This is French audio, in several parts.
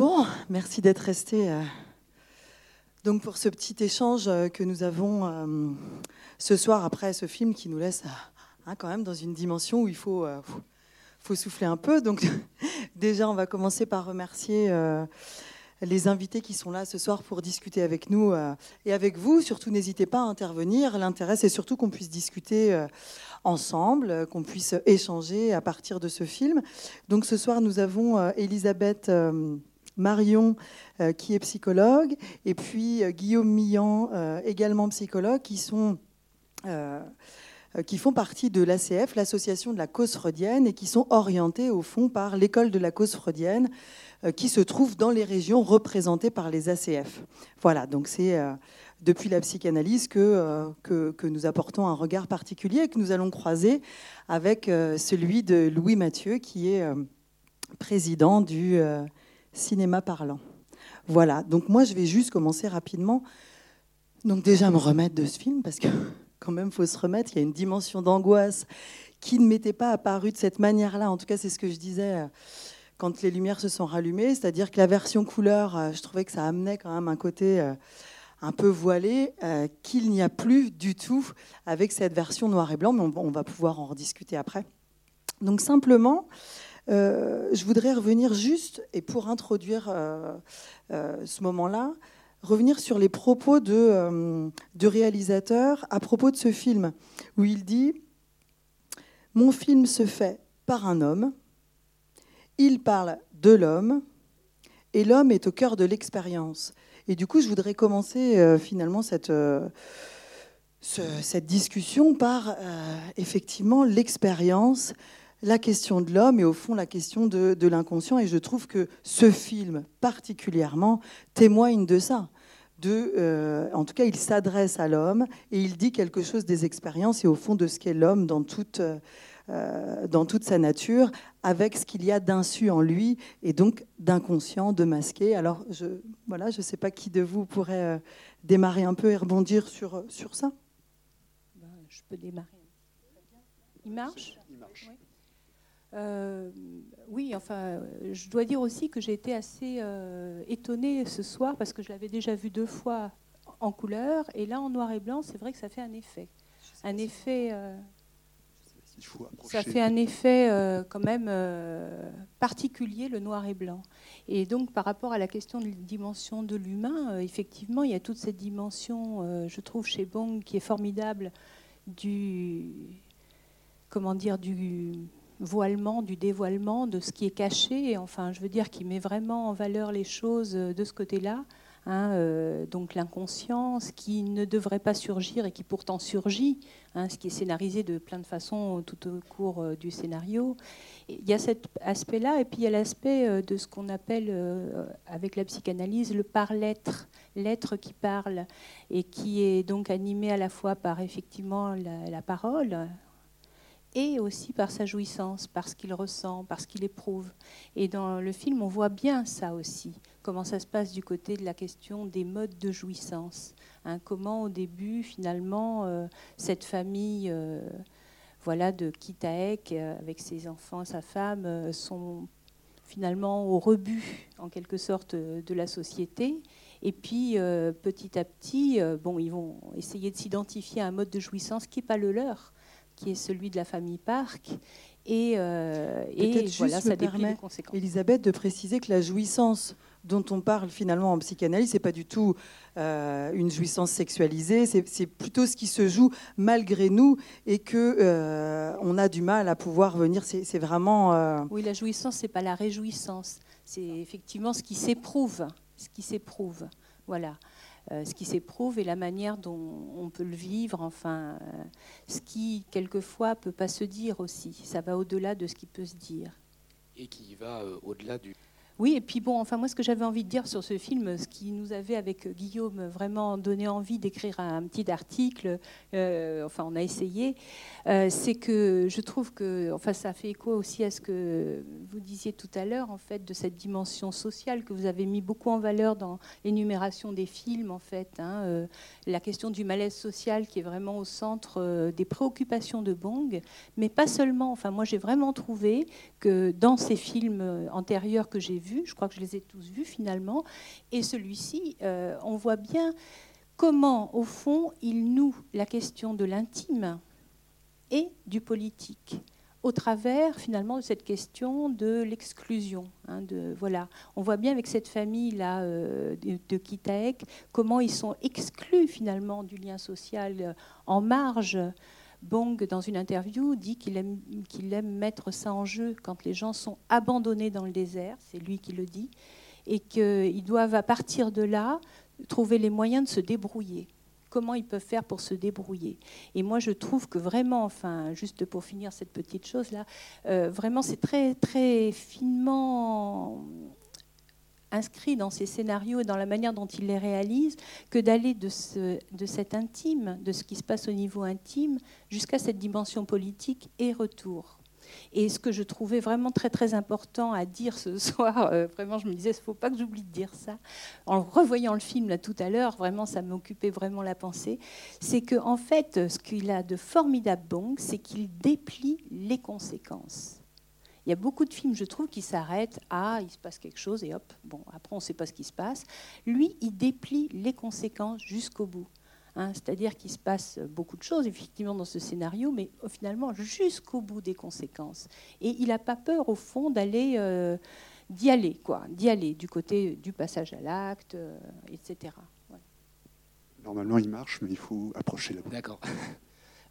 Bon, merci d'être resté. euh, Donc pour ce petit échange euh, que nous avons euh, ce soir après ce film qui nous laisse hein, quand même dans une dimension où il faut, faut- souffler un peu. Donc déjà, on va commencer par remercier les invités qui sont là ce soir pour discuter avec nous et avec vous. Surtout, n'hésitez pas à intervenir. L'intérêt, c'est surtout qu'on puisse discuter ensemble, qu'on puisse échanger à partir de ce film. Donc ce soir, nous avons Elisabeth Marion, euh, qui est psychologue, et puis euh, Guillaume Millan, euh, également psychologue, qui sont... qui font partie de l'ACF, l'association de la cause freudienne, et qui sont orientés au fond par l'école de la cause freudienne, qui se trouve dans les régions représentées par les ACF. Voilà, donc c'est depuis la psychanalyse que, que, que nous apportons un regard particulier et que nous allons croiser avec celui de Louis Mathieu, qui est président du cinéma parlant. Voilà, donc moi je vais juste commencer rapidement. Donc déjà me remettre de ce film, parce que quand même, faut se remettre. Il y a une dimension d'angoisse qui ne m'était pas apparue de cette manière-là. En tout cas, c'est ce que je disais euh, quand les lumières se sont rallumées. C'est-à-dire que la version couleur, euh, je trouvais que ça amenait quand même un côté euh, un peu voilé qu'il n'y a plus du tout avec cette version noir et blanc. Mais on va pouvoir en rediscuter après. Donc simplement, euh, je voudrais revenir juste, et pour introduire euh, euh, ce moment-là, revenir sur les propos de, du réalisateur à propos de ce film, où il dit Mon film se fait par un homme, il parle de l'homme, et l'homme est au cœur de l'expérience. Et du coup, je voudrais commencer finalement cette, ce- cette discussion par effectivement l'expérience, la question de l'homme et au fond la question de, de l'inconscient. Et je trouve que ce film particulièrement témoigne de ça. De, euh, en tout cas, il s'adresse à l'homme et il dit quelque chose des expériences et au fond de ce qu'est l'homme dans toute, euh, dans toute sa nature, avec ce qu'il y a d'insu en lui et donc d'inconscient, de masqué. Alors, je ne voilà, je sais pas qui de vous pourrait euh, démarrer un peu et rebondir sur, sur ça. Ben, je peux démarrer. Il marche Oui. Euh, oui, enfin, je dois dire aussi que j'ai été assez euh, étonnée ce soir parce que je l'avais déjà vu deux fois en couleur et là en noir et blanc, c'est vrai que ça fait un effet. Un effet. euh, ça fait un effet quand même particulier, le noir et blanc. Et donc, par rapport à la question de la dimension de l'humain, effectivement, il y a toute cette dimension, je trouve, chez Bong, qui est formidable, du, comment dire, du voilement, du dévoilement, de ce qui est caché. Enfin, je veux dire, qui met vraiment en valeur les choses euh, de ce côté-là. hein, euh, donc l'inconscience qui ne devrait pas surgir et qui pourtant surgit, hein, ce qui est scénarisé de plein de façons tout au cours euh, du scénario. Il y a cet aspect-là, et puis il y a l'aspect de ce qu'on appelle avec la psychanalyse le par-l'être, l'être qui parle, et qui est donc animé à la fois par effectivement la parole, et aussi par sa jouissance, par ce qu'il ressent, par ce qu'il éprouve. Et dans le film, on voit bien ça aussi, comment ça se passe du côté de la question des modes de jouissance. hein. comment au début, finalement, euh, cette famille euh, voilà, de Kitaek, euh, avec ses enfants, sa femme, sont finalement au rebut, en quelque sorte, de la société. Et puis, petit à petit, bon, ils vont essayer de s'identifier à un mode de jouissance qui n'est pas le leur, qui est celui de la famille Park. Et, euh, et juste voilà, ça les conséquences. Elisabeth, de préciser que la jouissance dont on parle finalement en psychanalyse, c'est pas du tout euh, une jouissance sexualisée, c'est plutôt ce qui se joue malgré nous et que euh, on a du mal à pouvoir venir. C'est vraiment euh, Oui, la jouissance, c'est pas la réjouissance. C'est effectivement ce qui s'éprouve, ce qui s'éprouve. Voilà, ce qui s'éprouve et la manière dont on peut le vivre. Enfin, euh, ce qui quelquefois peut pas se dire aussi. Ça va au-delà de ce qui peut se dire. Et qui va euh, au-delà du. Oui, et puis bon, enfin moi ce que j'avais envie de dire sur ce film, ce qui nous avait avec Guillaume vraiment donné envie d'écrire un petit article, euh, enfin on a essayé, euh, c'est que je trouve que, enfin ça fait écho aussi à ce que vous disiez tout à l'heure en fait de cette dimension sociale que vous avez mis beaucoup en valeur dans l'énumération des films en fait, hein, euh, la question du malaise social qui est vraiment au centre des préoccupations de Bong, mais pas seulement. Enfin moi j'ai vraiment trouvé que dans ces films antérieurs que j'ai vus je crois que je les ai tous vus finalement, et celui-ci, on voit bien comment, au fond, il noue la question de l'intime et du politique au travers finalement de cette question de l'exclusion. Hein, voilà. On voit bien avec cette famille-là euh, de, de, Kitaek comment ils sont exclus finalement du lien social euh, en marge. Bong, dans une interview, dit qu'il aime, mettre ça en jeu quand les gens sont abandonnés dans le désert, c'est lui qui le dit, et qu'ils doivent à partir de là trouver les moyens de se débrouiller comment ils peuvent faire pour se débrouiller. Et moi, je trouve que vraiment, enfin, juste pour finir cette petite chose-là, euh, vraiment, c'est très, très finement inscrit dans ces scénarios et dans la manière dont il les réalise, que d'aller de, ce, de cet intime, de ce qui se passe au niveau intime, jusqu'à cette dimension politique et retour. Et ce que je trouvais vraiment très très important à dire ce soir, euh, vraiment je me disais, il ne faut pas que j'oublie de dire ça, en revoyant le film là tout à l'heure, vraiment ça m'occupait vraiment la pensée, c'est qu'en en fait, ce qu'il a de formidable bon, c'est qu'il déplie les conséquences. Il y a beaucoup de films, je trouve, qui s'arrêtent à il se passe quelque chose et hop, bon, après on ne sait pas ce qui se passe. Lui, il déplie les conséquences jusqu'au bout. Hein, c'est-à-dire qu'il se passe beaucoup de choses, effectivement, dans ce scénario, mais finalement jusqu'au bout des conséquences. Et il n'a pas peur, au fond, d'aller, euh, d'y aller, quoi, d'y aller, du côté du passage à l'acte, euh, etc. Normalement, il marche, mais il faut approcher la D'accord.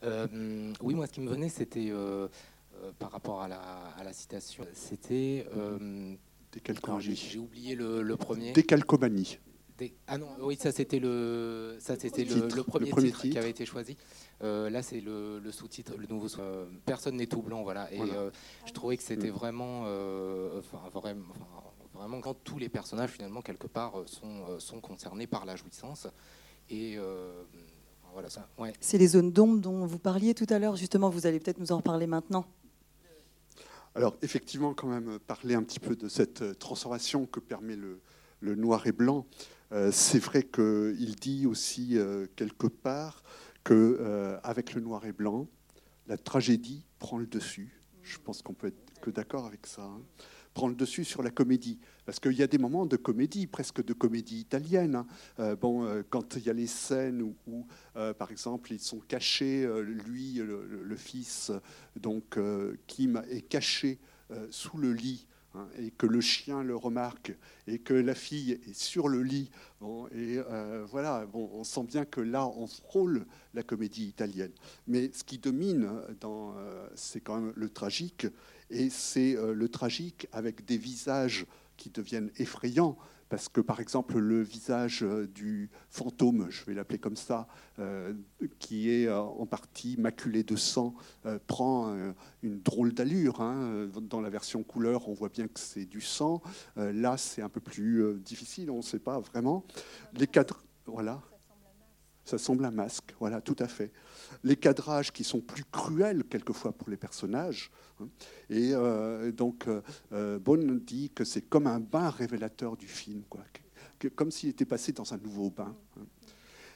Euh, oui, moi, ce qui me venait, c'était par rapport à la, citation, c'était. J'ai oublié le, le premier. Décalcomanie. Ah non, oui, ça c'était le, ça c'était le, premier, titre, qui avait été choisi. Euh, là, c'est le, sous-titre, le nouveau sous euh, Personne n'est tout blanc, voilà. Et euh, je trouvais que c'était vraiment, enfin, vraiment, vraiment, quand tous les personnages finalement quelque part sont, sont concernés par la jouissance. Et voilà ça. Ouais. C'est les zones d'ombre dont vous parliez tout à l'heure. Justement, vous allez peut-être nous en reparler maintenant. Alors, effectivement, quand même, parler un petit peu de cette transformation que permet le, noir et blanc. Euh, c'est vrai qu'il dit aussi euh, quelque part que euh, avec le noir et blanc, la tragédie prend le dessus. Je pense qu'on peut être que d'accord avec ça. Hein. Prend le dessus sur la comédie, parce qu'il y a des moments de comédie, presque de comédie italienne. Hein. bon, quand il y a les scènes où, par exemple, ils sont cachés, lui, le, fils, donc Kim, est caché sous le lit et que le chien le remarque, et que la fille est sur le lit. et euh, voilà, bon, on sent bien que là, on frôle la comédie italienne. Mais ce qui domine, euh, c'est quand même le tragique, et c'est euh, le tragique avec des visages qui deviennent effrayants parce que par exemple le visage euh, du fantôme, je vais l'appeler comme ça, euh, qui est euh, en partie maculé de sang, prend une drôle d'allure. Hein. Dans la version couleur, on voit bien que c'est du sang. là, c'est un peu plus difficile, on ne sait pas vraiment. Les cadres, voilà. Ça semble un masque, voilà, tout à fait. Les cadrages qui sont plus cruels quelquefois pour les personnages. Hein. Et euh, donc, euh, euh dit que c'est comme un bain révélateur du film, quoi, comme s'il était passé dans un nouveau bain. Hein.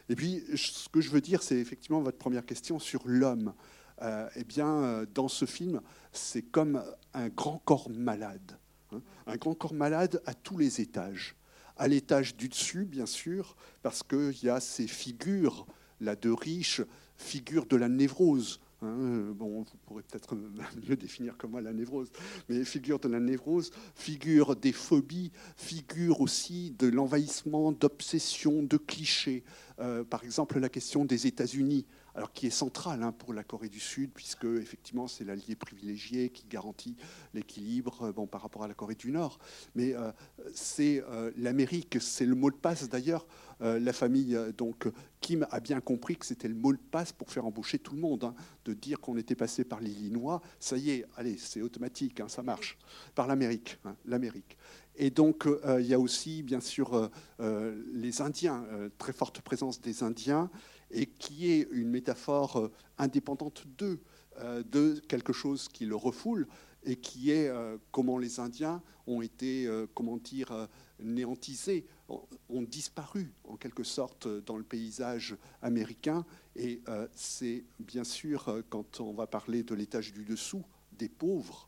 Et puis, ce que je veux dire, c'est effectivement votre première question sur l'homme. Euh, eh bien, dans ce film, c'est comme un grand corps malade. Hein. un grand corps malade à tous les étages à l'étage du dessus, bien sûr, parce qu'il y a ces figures, là, de riches, figures de la névrose. Hein. bon, vous pourrez peut-être mieux définir comme moi la névrose, mais figure de la névrose, figure des phobies, figure aussi de l'envahissement, d'obsessions, de clichés. Euh, par exemple, la question des États-Unis alors qui est central hein, pour la Corée du Sud, puisque effectivement c'est l'allié privilégié qui garantit l'équilibre euh, bon, par rapport à la Corée du Nord. Mais euh, c'est euh, l'Amérique, c'est le mot de passe d'ailleurs. la famille, donc Kim a bien compris que c'était le mot de passe pour faire embaucher tout le monde. Hein, de dire qu'on était passé par l'Illinois, ça y est, allez, c'est automatique, hein, ça marche. Par l'Amérique, l'Amérique. Et donc, il y a aussi, bien sûr, les Indiens, très forte présence des Indiens, et qui est une métaphore euh, indépendante d'eux, euh, de quelque chose qui le refoule, et qui est euh, comment les Indiens ont été, comment dire, néantisés, ont disparu en quelque sorte dans le paysage américain. Et c'est bien sûr, quand on va parler de l'étage du dessous, des pauvres,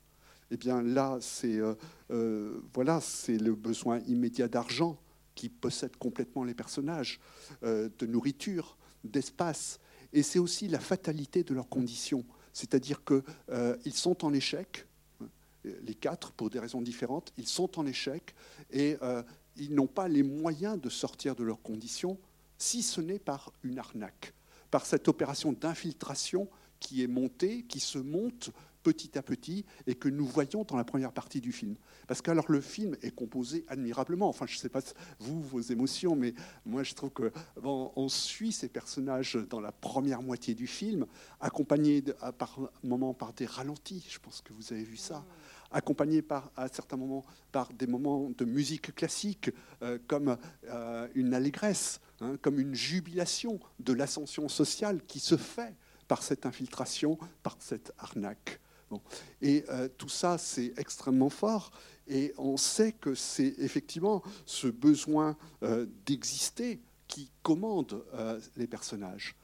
eh bien là, c'est voilà, c'est le besoin immédiat d'argent qui possède complètement les personnages, de nourriture, d'espace. Et c'est aussi la fatalité de leurs conditions. C'est-à-dire qu'ils sont en échec, les quatre, pour des raisons différentes, ils sont en échec et ils n'ont pas les moyens de sortir de leurs conditions, si ce n'est par une arnaque, par cette opération d'infiltration qui est montée, qui se monte petit à petit et que nous voyons dans la première partie du film. Parce que alors le film est composé admirablement. Enfin, je ne sais pas vous vos émotions, mais moi je trouve que suit ces personnages dans la première moitié du film, accompagnés par moments par des ralentis. Je pense que vous avez vu ça accompagné par, à certains moments par des moments de musique classique, euh, comme euh, une allégresse, hein, comme une jubilation de l'ascension sociale qui se fait par cette infiltration, par cette arnaque. Et euh, tout ça, c'est extrêmement fort. Et on sait que c'est effectivement ce besoin d'exister qui commande les personnages.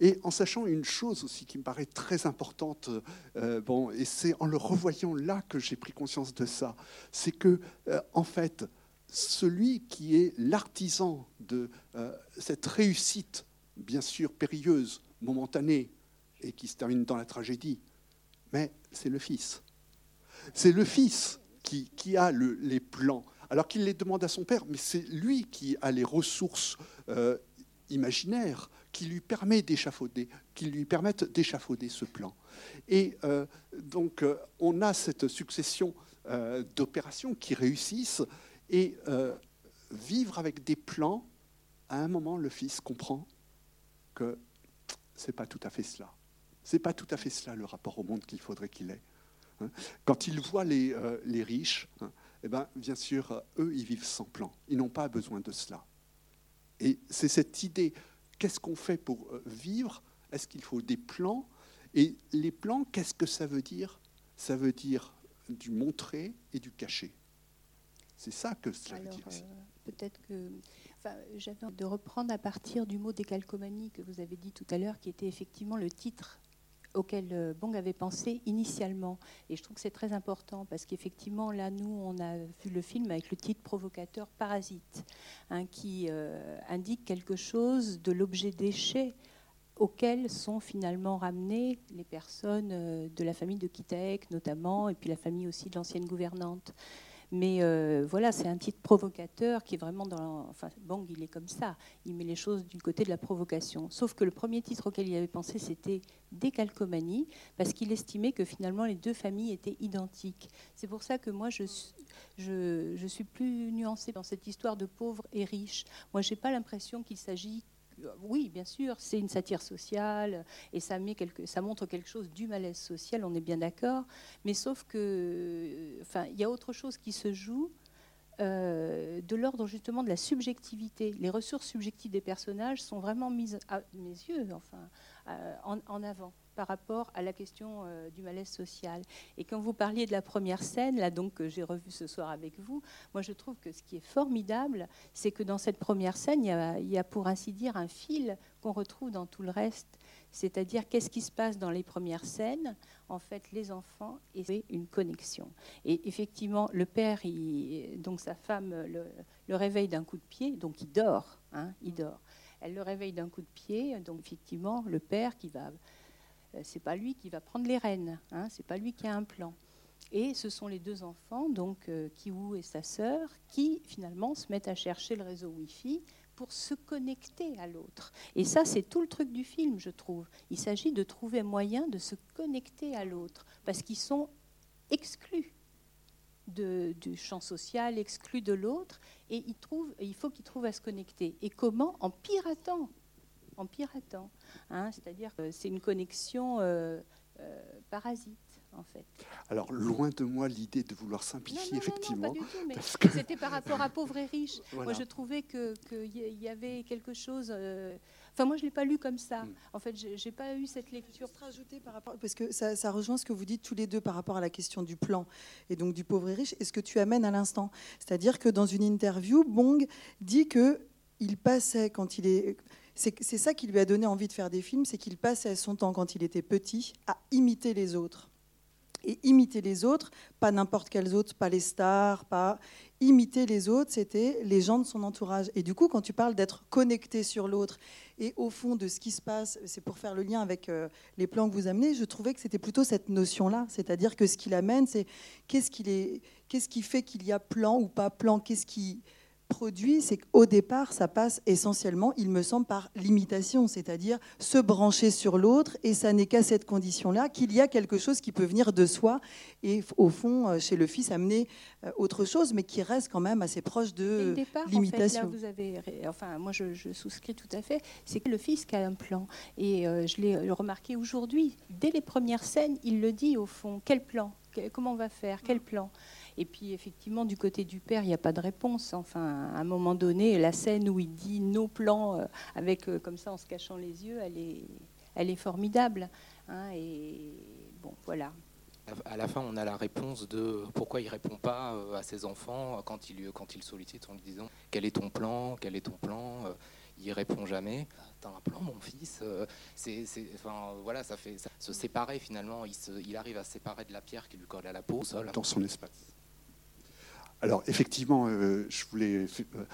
Et en sachant une chose aussi qui me paraît très importante, euh, bon, et c'est en le revoyant là que j'ai pris conscience de ça, c'est que, euh, en fait, celui qui est l'artisan de euh, cette réussite, bien sûr périlleuse, momentanée, et qui se termine dans la tragédie, mais c'est le fils. C'est le fils qui, a le, les plans, alors qu'il les demande à son père, mais c'est lui qui a les ressources imaginaires qui lui permet d'échafauder, qui lui permettent d'échafauder ce plan. Et euh, donc, euh, on a cette succession euh, d'opérations qui réussissent et vivre avec des plans. À un moment, le fils comprend que c'est pas tout à fait cela. C'est pas tout à fait cela le rapport au monde qu'il faudrait qu'il ait. Hein. Quand il voit les, les riches, hein, eh ben, bien sûr, eux, ils vivent sans plan. Ils n'ont pas besoin de cela. Et c'est cette idée qu'est-ce qu'on fait pour euh, vivre? Est-ce qu'il faut des plans? Et les plans, qu'est-ce que ça veut dire? Ça veut dire du montrer et du cacher. C'est ça que cela veut dire. Euh, peut-être que. Enfin, J'avais de reprendre à partir du mot décalcomanie que vous avez dit tout à l'heure, qui était effectivement le titre auquel euh, Bong avait pensé initialement. Et je trouve que c'est très important parce qu'effectivement, là, nous, on a vu le film avec le titre provocateur Parasite, hein, qui euh, indique quelque chose de l'objet déchet auquel sont finalement ramenées les personnes euh, de la famille de Kitaek notamment, et puis la famille aussi de l'ancienne gouvernante. Mais euh, voilà, c'est un titre provocateur qui est vraiment dans. Enfin, Bang, il est comme ça. Il met les choses du côté de la provocation. Sauf que le premier titre auquel il avait pensé, c'était Décalcomanie, parce qu'il estimait que finalement les deux familles étaient identiques. C'est pour ça que moi, je, je, je suis plus nuancée dans cette histoire de pauvres et riches. Moi, je n'ai pas l'impression qu'il s'agit oui, bien sûr, c'est une satire sociale et ça, montre quelque chose du malaise social, on est bien d'accord. Mais sauf que, enfin, il y a autre chose qui se joue euh, de l'ordre justement de la subjectivité. Les ressources subjectives des personnages sont vraiment mises à mes yeux, enfin, euh, en avant par rapport à la question euh, du malaise social. Et quand vous parliez de la première scène, là donc que j'ai revue ce soir avec vous, moi je trouve que ce qui est formidable, c'est que dans cette première scène, il y a, pour ainsi dire un fil qu'on retrouve dans tout le reste. C'est-à-dire qu'est-ce qui se passe dans les premières scènes? En fait, les enfants et une connexion. Et effectivement, le père, donc sa femme, le, le réveille d'un coup de pied, donc il dort, hein, il dort. Elle le réveille d'un coup de pied, donc effectivement, le père qui va c'est pas lui qui va prendre les rênes, hein, c'est pas lui qui a un plan. Et ce sont les deux enfants, donc euh, Kiwoo et sa sœur, qui finalement se mettent à chercher le réseau Wi-Fi pour se connecter à l'autre. Et ça, c'est tout le truc du film, je trouve. Il s'agit de trouver moyen de se connecter à l'autre, parce qu'ils sont exclus du champ social, exclus de l'autre, et il faut qu'ils trouvent à se connecter. Et comment? En piratant en piratant. Hein, C'est-à-dire que c'est une connexion euh, euh, parasite. En fait. Alors, loin de moi l'idée de vouloir simplifier, effectivement. C'était par rapport à pauvres et riches. Moi, je trouvais qu'il y avait quelque chose. Euh, enfin, moi, je ne l'ai pas lu comme ça. Hmm. En fait, je n'ai pas eu cette lecture. rajouter par rapport, parce que ça, ça, rejoint ce que vous dites tous les deux par rapport à la question du plan et donc du pauvre et riche, et ce que tu amènes à l'instant. C'est-à-dire que dans une interview, Bong dit que il passait, quand il est c'est ça qui lui a donné envie de faire des films, c'est qu'il passait son temps, quand il était petit, à imiter les autres. et imiter les autres, pas n'importe quels autres, pas les stars, pas imiter les autres, c'était les gens de son entourage. Et du coup, quand tu parles d'être connecté sur l'autre et au fond de ce qui se passe, c'est pour faire le lien avec euh, les plans que vous amenez, je trouvais que c'était plutôt cette notion-là, c'est-à-dire que ce qu'il amène, c'est qu'est-ce, qu'est-ce qui fait qu'il y a plan ou pas plan, qu'est-ce qui produit, c'est qu'au départ, ça passe essentiellement, il me semble, par l'imitation, c'est-à-dire se brancher sur l'autre, et ça n'est qu'à cette condition-là qu'il y a quelque chose qui peut venir de soi, et au fond, euh, chez le fils, amener euh, autre chose, mais qui reste quand même assez proche de l'imitation. vous avez, enfin, moi je, souscris tout à fait, c'est que le fils qui a un plan, et euh, je l'ai remarqué aujourd'hui, dès les premières scènes, il le dit au fond, quel plan? Comment on va faire? Quel plan? Et puis effectivement, du côté du père, il n'y a pas de réponse. Enfin, à un moment donné, la scène où il dit nos plans, euh, avec euh, comme ça en se cachant les yeux, elle est, elle est formidable. Hein, et bon, voilà. À la fin, on a la réponse de pourquoi il répond pas euh, à ses enfants quand il, quand il sollicite en lui disant quel est ton plan, quel est ton plan. Il répond jamais. T'as un plan, mon fils. C'est, enfin, voilà, ça fait se séparer finalement. Il, il, arrive à se séparer de la pierre qui lui colle à la peau. Dans son espace. Alors effectivement, euh, je voulais euh,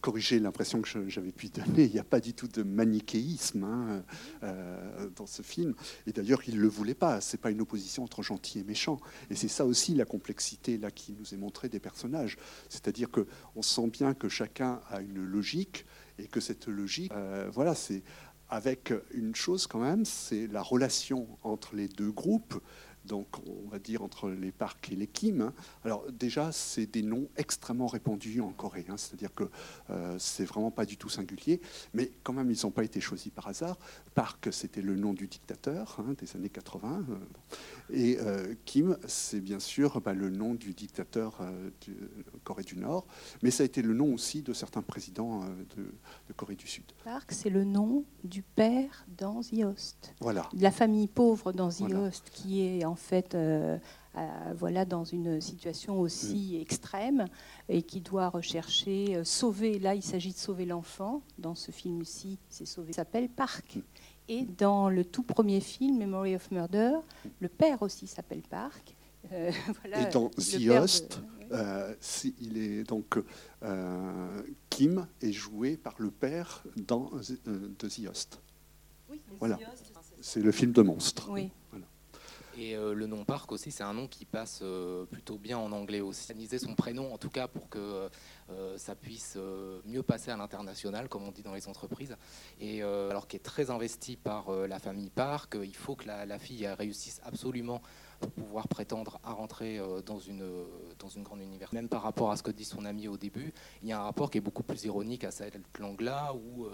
corriger l'impression que j'avais pu donner. Il n'y a pas du tout de manichéisme hein, euh, dans ce film. Et d'ailleurs, il ne le voulait pas. Ce n'est pas une opposition entre gentil et méchant. Et c'est ça aussi la complexité là, qui nous est montrée des personnages. C'est-à-dire qu'on sent bien que chacun a une logique et que cette logique, voilà, c'est avec une chose quand même, c'est la relation entre les deux groupes donc on va dire entre les parcs et les Kim. Alors déjà, c'est des noms extrêmement répandus en Corée, hein. c'est-à-dire que euh, c'est vraiment pas du tout singulier, mais quand même ils n'ont pas été choisis par hasard. Park, c'était le nom du dictateur hein, des années 80, euh, et euh, Kim, c'est bien sûr bah, le nom du dictateur de Corée du Nord, mais ça a été le nom aussi de certains présidents de, Corée du Sud. Park, c'est le nom du père dans Host. Voilà. De la famille pauvre dans Host, qui est en fait euh, voilà, dans une situation aussi mm. extrême et qui doit rechercher, euh, sauver, là il s'agit de sauver l'enfant, dans ce film-ci c'est sauver, s'appelle Park. Mm. Et dans le tout premier film, Memory of Murder, le père aussi s'appelle Park. Euh, et dans The Host, il est donc Kim est joué par le père dans de The Host. Oui, voilà. C'est le film de monstre. Oui. Et euh, le nom Park aussi, c'est un nom qui passe euh, plutôt bien en anglais aussi. son prénom, en tout cas, pour que euh, ça puisse mieux passer à l'international, comme on dit dans les entreprises. Et alors qu'il est très investi par la famille Park, il faut que la, fille réussisse absolument pour pouvoir prétendre à rentrer dans, une, dans une grande université. Même par rapport à ce que dit son ami au début, il y a un rapport qui est beaucoup plus ironique à cette langue-là, où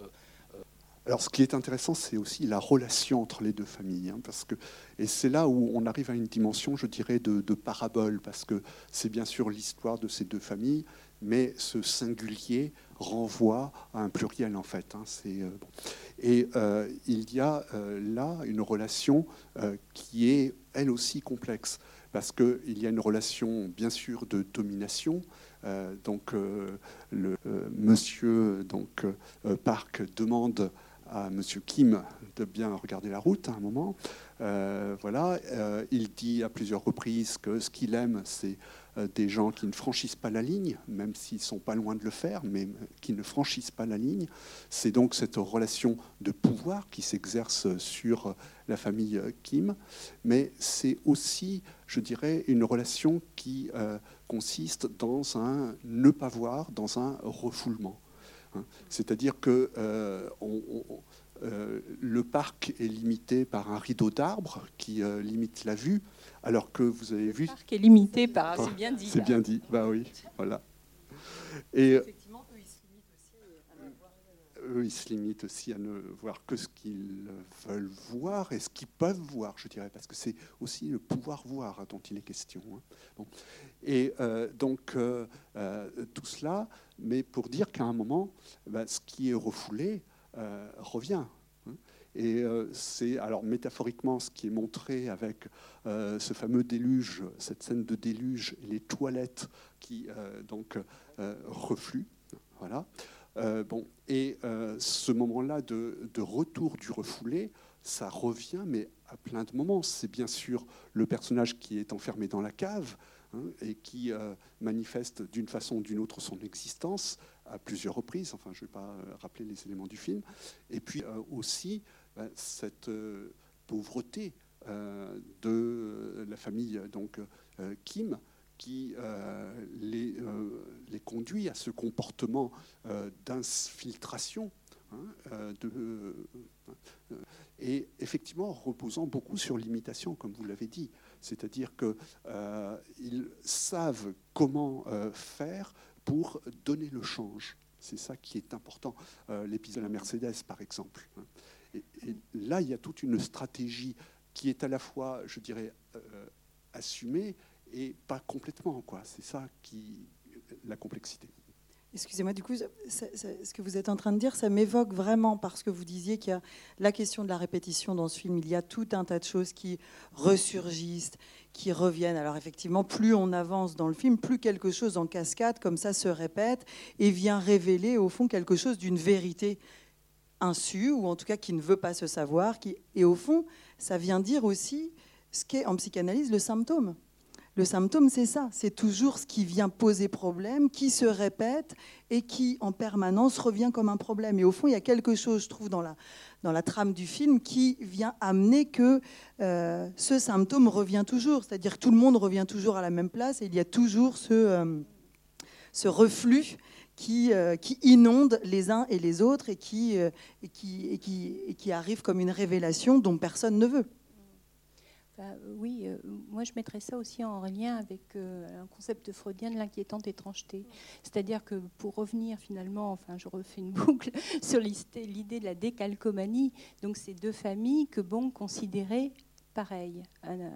alors, ce qui est intéressant, c'est aussi la relation entre les deux familles, hein, parce que, et c'est là où on arrive à une dimension, je dirais, de, parabole, parce que c'est bien sûr l'histoire de ces deux familles, mais ce singulier renvoie à un pluriel en fait. Hein, euh, Et euh, il y a euh, là une relation qui est elle aussi complexe, parce qu'il y a une relation bien sûr de domination. donc le monsieur donc Park demande à M. Kim de bien regarder la route à un moment. Euh, voilà, euh, il dit à plusieurs reprises que ce qu'il aime, c'est euh, des gens qui ne franchissent pas la ligne, même s'ils sont pas loin de le faire, mais qui ne franchissent pas la ligne. C'est donc cette relation de pouvoir qui s'exerce sur la famille Kim, mais c'est aussi, je dirais, une relation qui consiste dans un ne pas voir, dans un refoulement. Hein. C'est-à-dire que euh, euh, le parc est limité par un rideau d'arbres qui euh, limite la vue, alors que vous avez vu. Le parc est limité par. c'est bien dit. C'est bien dit. Bah oui, voilà. Et eux, ils se limitent aussi à ne voir que ce qu'ils veulent voir et ce qu'ils peuvent voir, je dirais, parce que c'est aussi le pouvoir voir dont il est question. Hein. Et euh, donc, euh, euh, tout cela, mais pour dire qu'à un moment, bah, ce qui est refoulé revient. Hein. Et c'est alors métaphoriquement ce qui est montré avec ce fameux déluge, cette scène de déluge, les toilettes qui donc refluent. Voilà. Euh, bon, et euh, ce moment-là de, retour du refoulé, ça revient, mais à plein de moments. C'est bien sûr le personnage qui est enfermé dans la cave hein, et qui manifeste d'une façon ou d'une autre son existence à plusieurs reprises. Enfin, je ne vais pas rappeler les éléments du film. Et puis aussi ben, cette pauvreté de la famille donc Kim qui euh, les, euh, les, conduit à ce comportement euh, d'infiltration. Hein, et effectivement reposant beaucoup sur l'imitation, comme vous l'avez dit. C'est-à-dire qu'ils savent comment faire pour donner le change. C'est ça qui est important. L'épisode de la Mercedes, par exemple. Hein. Et, là, il y a toute une stratégie qui est à la fois, je dirais, assumée et pas complètement. Quoi. C'est ça qui la complexité. Excusez-moi, du coup, ce que vous êtes en train de dire, ça m'évoque vraiment parce que vous disiez qu'il y a la question de la répétition dans ce film. Il y a tout un tas de choses qui ressurgissent, qui reviennent. Alors effectivement, plus on avance dans le film, plus quelque chose en cascade comme ça se répète et vient révéler au fond quelque chose d'une vérité insu ou en tout cas qui ne veut pas se savoir. Et au fond, ça vient dire aussi ce qu'est en psychanalyse le symptôme. Le symptôme, c'est ça, c'est toujours ce qui vient poser problème, qui se répète et qui en permanence revient comme un problème. Et au fond, il y a quelque chose, je trouve, dans la, trame du film qui vient amener que euh, ce symptôme revient toujours, c'est-à-dire que tout le monde revient toujours à la même place et il y a toujours ce, euh, reflux qui, euh, qui, inonde les uns et les autres et et qui arrive comme une révélation dont personne ne veut. Bah, oui, euh, moi je mettrais ça aussi en lien avec euh, un concept freudien de l'inquiétante étrangeté. C'est-à-dire que pour revenir finalement, enfin je refais une boucle sur l'idée de la décalcomanie, donc ces deux familles que Bon considérait pareilles, euh,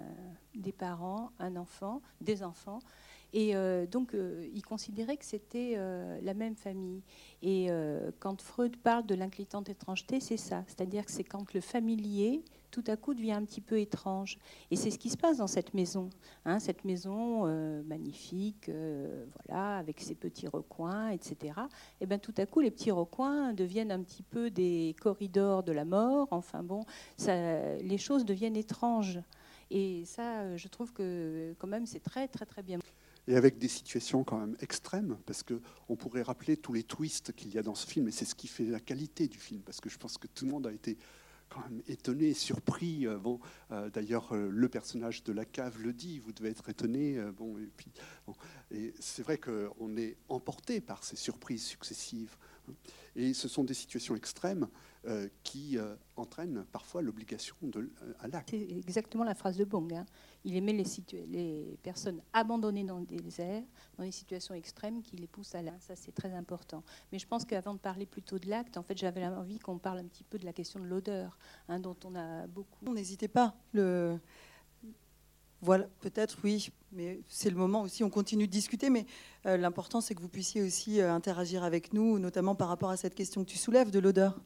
des parents, un enfant, des enfants. Et donc, il considérait que c'était la même famille. Et quand Freud parle de l'inquiétante étrangeté, c'est ça. C'est-à-dire que c'est quand le familier tout à coup devient un petit peu étrange. Et c'est ce qui se passe dans cette maison. Hein, cette maison euh, magnifique, euh, voilà, avec ses petits recoins, etc. Et bien tout à coup, les petits recoins deviennent un petit peu des corridors de la mort. Enfin bon, les choses deviennent étranges. Et ça, je trouve que quand même, c'est très, très, très bien. Et avec des situations quand même extrêmes, parce qu'on pourrait rappeler tous les twists qu'il y a dans ce film, et c'est ce qui fait la qualité du film, parce que je pense que tout le monde a été quand même étonné, surpris. Euh, bon, euh, d'ailleurs, euh, le personnage de la cave le dit. Vous devez être étonné. bon, et puis, et c'est vrai qu'on est emporté par ces surprises successives. Et ce sont des situations extrêmes qui entraînent parfois l'obligation de, à l'acte. C'est exactement la phrase de Bong. Hein. Il aimait les, les, personnes abandonnées dans le désert, dans des situations extrêmes qui les poussent à l'acte. Ça, c'est très important. Mais je pense qu'avant de parler plutôt de l'acte, en fait, j'avais envie qu'on parle un petit peu de la question de l'odeur, hein, dont on a beaucoup. N'hésitez pas. Le... Voilà, peut-être oui, mais c'est le moment aussi. On continue de discuter, mais euh, l'important, c'est que vous puissiez aussi euh, interagir avec nous, notamment par rapport à cette question que tu soulèves de l'odeur.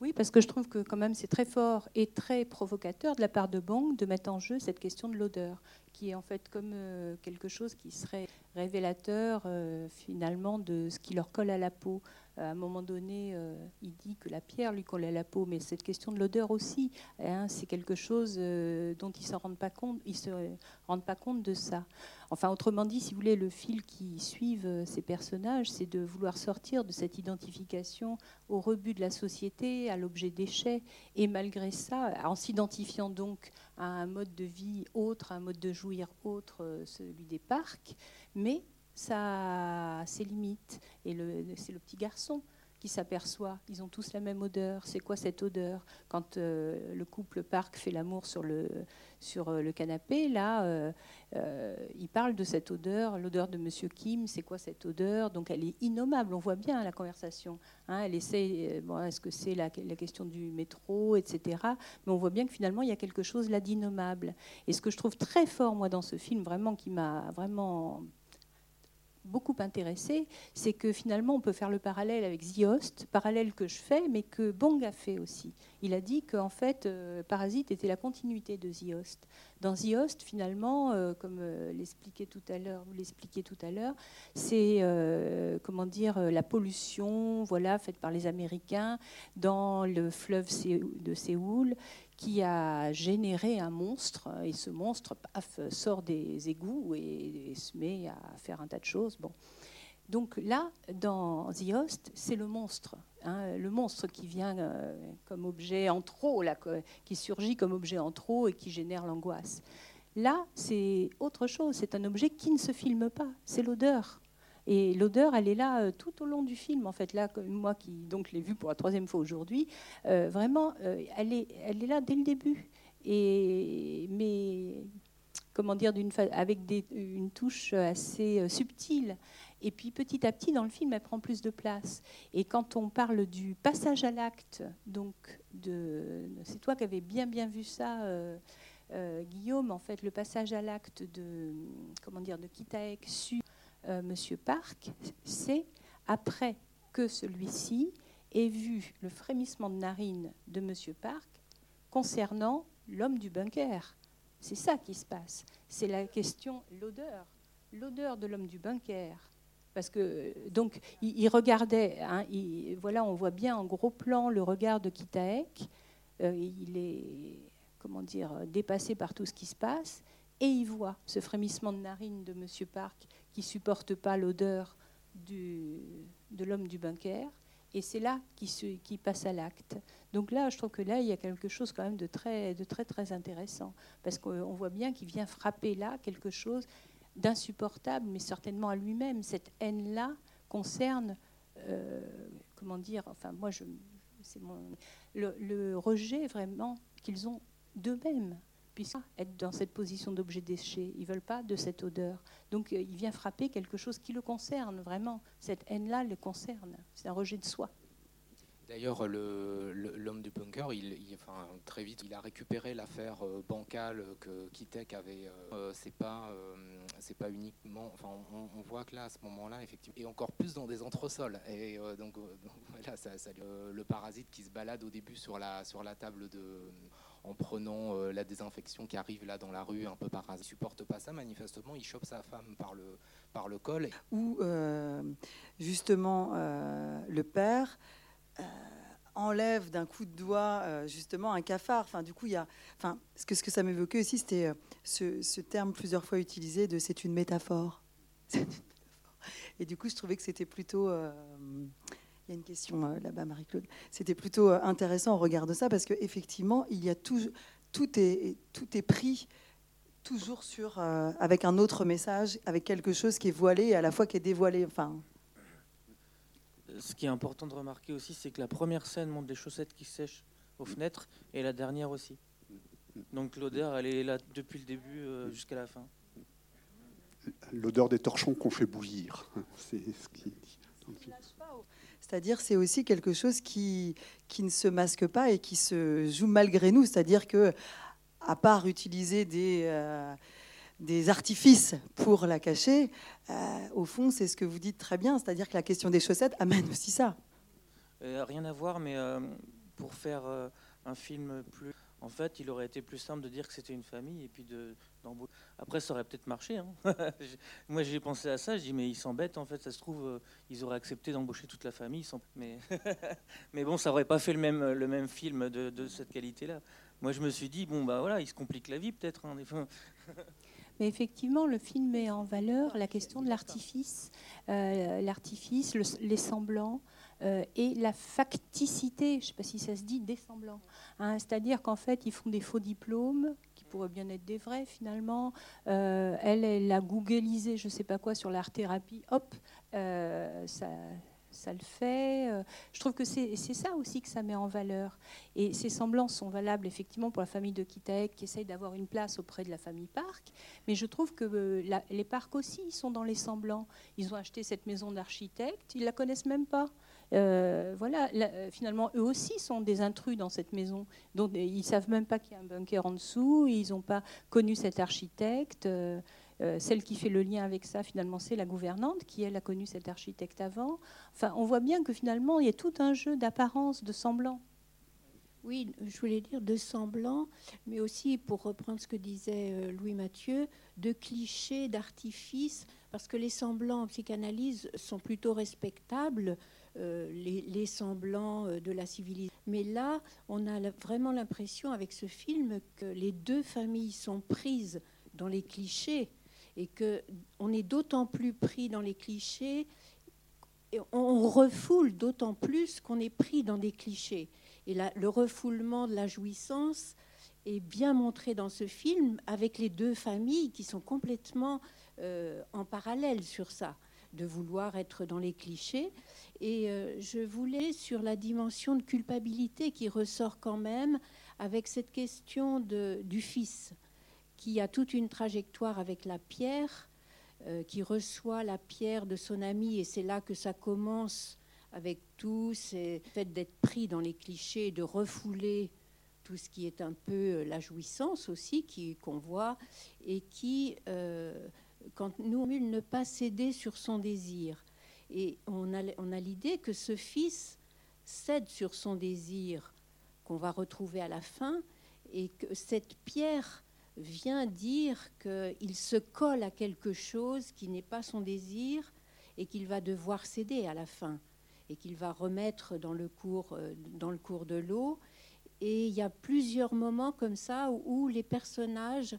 Oui, parce que je trouve que quand même c'est très fort et très provocateur de la part de Bong de mettre en jeu cette question de l'odeur, qui est en fait comme euh, quelque chose qui serait révélateur finalement de ce qui leur colle à la peau. Euh, à un moment donné, il dit que la pierre lui colle à la peau, mais cette question de l'odeur aussi, hein, c'est quelque chose dont ils ne se rendent pas compte. Ils se rendent pas compte de ça. Enfin, autrement dit, si vous voulez, le fil qui suivent euh, ces personnages, c'est de vouloir sortir de cette identification au rebut de la société, à l'objet déchet, et malgré ça, en s'identifiant donc à un mode de vie autre, un mode de jouir autre, euh, celui des parcs, mais ça ses limites. Et c'est le petit garçon qui s'aperçoit. Ils ont tous la même odeur. C'est quoi cette odeur? Quand euh, le couple Park fait l'amour sur le, sur euh, le canapé, là, euh, il parle de cette odeur, l'odeur de Monsieur Kim. C'est quoi cette odeur? Donc elle est innommable. On voit bien la conversation. Hein. elle essaie. Bon, est-ce que c'est la, question du métro, etc. Mais on voit bien que finalement il y a quelque chose là d'innommable. Et ce que je trouve très fort moi dans ce film, vraiment qui m'a vraiment beaucoup intéressé, c'est que finalement on peut faire le parallèle avec The parallèle que je fais, mais que Bong a fait aussi. Il a dit qu'en fait, euh, Parasite était la continuité de The Dans The finalement, euh, comme euh, l'expliquait tout à l'heure, vous l'expliquiez tout à l'heure, c'est comment dire la pollution, voilà, faite par les Américains dans le fleuve de Séoul, qui a généré un monstre. Et ce monstre, paf, sort des égouts et, se met à faire un tas de choses. Bon. Donc là, dans The Host, c'est le monstre. Hein, le monstre qui vient euh, comme objet en trop, qui surgit comme objet en trop et qui génère l'angoisse. Là, c'est autre chose. C'est un objet qui ne se filme pas. C'est l'odeur. Et l'odeur, elle est là euh, tout au long du film. En fait, là, moi qui donc l'ai vu pour la troisième fois aujourd'hui, euh, vraiment, elle, est, elle est là dès le début. Et mais comment dire, avec une touche assez subtile. Et puis petit à petit, dans le film, elle prend plus de place. Et quand on parle du passage à l'acte, donc de, c'est toi qui avais bien bien vu ça, euh, euh, Guillaume. En fait, le passage à l'acte de comment dire de Kitaek sur euh, Monsieur Park, c'est après que celui-ci ait vu le frémissement de narine de Monsieur Park concernant l'homme du bunker. C'est ça qui se passe. C'est la question, l'odeur, l'odeur de l'homme du bunker parce que donc il, regardait, hein, voilà, on voit bien en gros plan le regard de Kitaek. Euh, il est comment dire dépassé par tout ce qui se passe et il voit ce frémissement de narine de Monsieur Park qui supporte pas l'odeur de l'homme du bunker. Et c'est là qu'il qui passe à l'acte. Donc là, je trouve que là, il y a quelque chose quand même de très, de très, très intéressant. Parce qu'on voit bien qu'il vient frapper là quelque chose d'insupportable, mais certainement à lui-même. Cette haine-là concerne, euh, comment dire, enfin moi, je, c'est mon, le, rejet vraiment qu'ils ont d'eux-mêmes, puisqu'ils être dans cette position d'objet déchet. Ils veulent pas de cette odeur. Donc euh, il vient frapper quelque chose qui le concerne vraiment. Cette haine-là le concerne. C'est un rejet de soi. D'ailleurs, l'homme du bunker, il, enfin, très vite, il a récupéré l'affaire euh, bancale que Kitek avait. Euh, c'est pas, c'est pas uniquement. Enfin, on, voit que là, à ce moment-là, effectivement, et encore plus dans des entresols. Et donc, voilà, ça, le parasite qui se balade au début sur la sur la table de en prenant la désinfection qui arrive là dans la rue un peu par hasard. Il supporte pas ça, manifestement, il chope sa femme par le, par le col. Ou justement le père euh, enlève d'un coup de doigt euh, justement un cafard. Enfin, du coup, il y a, enfin, ce que ce que ça m'évoquait aussi, c'était euh, ce, terme plusieurs fois utilisé de c'est une métaphore. Et du coup, je trouvais que c'était plutôt il y a une question là-bas, Marie-Claude. C'était plutôt intéressant au regard de ça parce qu'effectivement, il y a tout, tout, est, tout est pris toujours sur, avec un autre message, avec quelque chose qui est voilé et à la fois qui est dévoilé. Enfin, ce qui est important de remarquer aussi, c'est que la première scène montre des chaussettes qui sèchent aux fenêtres et la dernière aussi. Donc l'odeur, elle est là depuis le début euh, jusqu'à la fin. L'odeur des torchons qu'on fait bouillir, c'est ce qui C'est-à-dire, c'est aussi quelque chose qui, ne se masque pas et qui se joue malgré nous. C'est-à-dire que, à part utiliser des, euh, artifices pour la cacher, euh, au fond, c'est ce que vous dites très bien, c'est-à-dire que la question des chaussettes amène aussi ça. Euh, rien à voir, mais pour faire un film plus... En fait, il aurait été plus simple de dire que c'était une famille et puis de Après, ça aurait peut-être marché. Hein. Moi, j'ai pensé à ça. Je dis, mais ils s'embêtent. En fait, ça se trouve, ils auraient accepté d'embaucher toute la famille. Mais... bon, ça aurait pas fait le même, le même film de, de cette qualité-là. Moi, je me suis dit, bon, bah voilà, ils se compliquent la vie peut-être. Hein, Mais effectivement, le film met en valeur la question de l'artifice, euh, l'artifice, les semblants euh, et la facticité, je ne sais pas si ça se dit, des semblants. Hein. C'est-à-dire qu'en fait, ils font des faux diplômes qui pourraient bien être des vrais finalement. Euh, elle, elle a googlisé, je ne sais pas quoi, sur l'art-thérapie. Hop, ça ça le fait. Euh, je trouve que c'est ça aussi que ça met en valeur. Et ces semblances sont valables effectivement pour la famille de Kitaek qui essaye d'avoir une place auprès de la famille Park. Mais je trouve que euh, les parcs aussi sont dans les semblants. Ils ont acheté cette maison d'architecte, ils la connaissent même pas. Euh, voilà, finalement, eux aussi sont des intrus dans cette maison. Donc, ils savent même pas qu'il y a un bunker en dessous. Ils n'ont pas connu cet architecte. Euh, celle qui fait le lien avec ça, finalement, c'est la gouvernante, qui, elle, a connu cet architecte avant. Enfin, on voit bien que finalement, il y a tout un jeu d'apparence, de semblant. Oui, je voulais dire de semblant, mais aussi, pour reprendre ce que disait euh, Louis Mathieu, de clichés, d'artifices. parce que les semblants en psychanalyse sont plutôt respectables, euh, les, semblants euh, de la civilisation. Mais là, on a vraiment l'impression avec ce film que les deux familles sont prises dans les clichés et que on est d'autant plus pris dans les clichés, on refoule d'autant plus qu'on est pris dans des clichés. Et le refoulement de la jouissance est bien montré dans ce film avec les deux familles qui sont complètement euh, en parallèle sur ça, de vouloir être dans les clichés. Et euh, je voulais sur la dimension de culpabilité qui ressort quand même avec cette question de, du fils, qui a toute une trajectoire avec la pierre, euh, qui reçoit la pierre de son ami, et c'est là que ça commence avec tout ce fait d'être pris dans les clichés, de refouler tout ce qui est un peu la jouissance aussi qu'on voit, et qui quand nous, ne pas céder sur son désir. Et on a, l'idée que ce fils cède sur son désir qu'on va retrouver à la fin, et que cette pierre vient dire qu'il se colle à quelque chose qui n'est pas son désir et qu'il va devoir céder à la fin et qu'il va remettre dans le cours, euh, dans le cours de l'eau. Et il y a plusieurs moments comme ça où, les personnages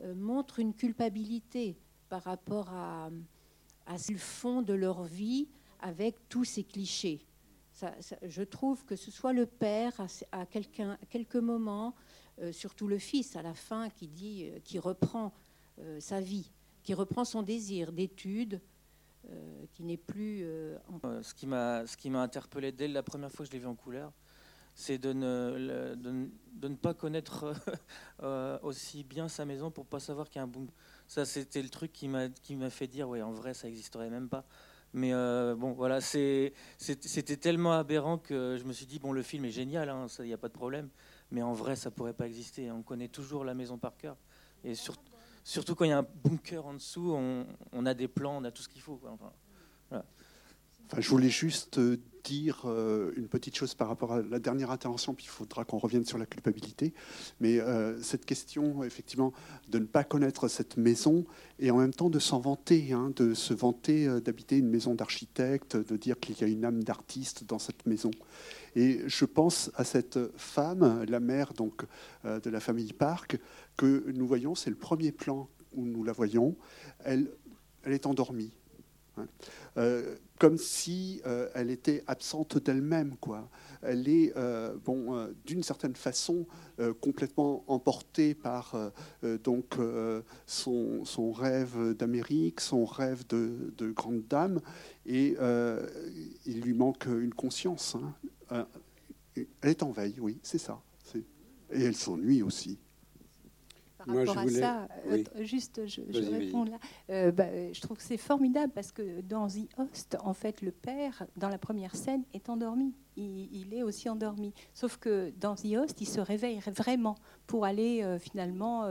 euh, montrent une culpabilité par rapport à, ce fond de leur vie avec tous ces clichés. je trouve que ce soit le père à, quelques moments, euh, surtout le fils à la fin, qui dit, euh, qui reprend euh, sa vie, qui reprend son désir d'études, qui n'est plus. Ce qui m'a, ce qui m'a interpellé dès la première fois que je l'ai vu en couleur, c'est de ne, de ne, pas connaître aussi bien sa maison pour pas savoir qu'il y a un boom ça, c'était le truc qui m'a qui m'a fait dire, ouais, en vrai, ça n'existerait même pas. Mais euh, bon, voilà, c'était tellement aberrant que je me suis dit, bon, le film est génial, hein, il n'y a pas de problème, mais en vrai, ça pourrait pas exister. On connaît toujours la maison par cœur. Et surtout quand il y a un bunker en dessous, on, on, a des plans, on a tout ce qu'il faut. Enfin, voilà. Je voulais juste euh, dire euh, une petite chose par rapport à la dernière intervention, puis il faudra qu'on revienne sur la culpabilité. Mais euh, cette question, effectivement, de ne pas connaître cette maison et en même temps de s'en vanter, hein, de se vanter d'habiter une maison d'architecte, de dire qu'il y a une âme d'artiste dans cette maison. Et je pense à cette femme, la mère donc de la famille Park, que nous voyons, c'est le premier plan où nous la voyons. Elle, elle est endormie. Hein comme si euh, elle était absente d'elle-même, quoi. Elle est, euh, bon, euh, d'une certaine façon, complètement emportée par donc son, rêve d'Amérique, son rêve de, de, grande dame, et il lui manque une conscience. Hein. Elle est en veille, oui, c'est ça. Et elle s'ennuie aussi rapport à ça, euh, juste, je, réponds là. Euh, bah, je trouve que c'est formidable parce que dans The Host, en fait, le père, dans la première scène, est endormi. Il, est aussi endormi. Sauf que dans The Host, il se réveille vraiment pour aller euh, finalement.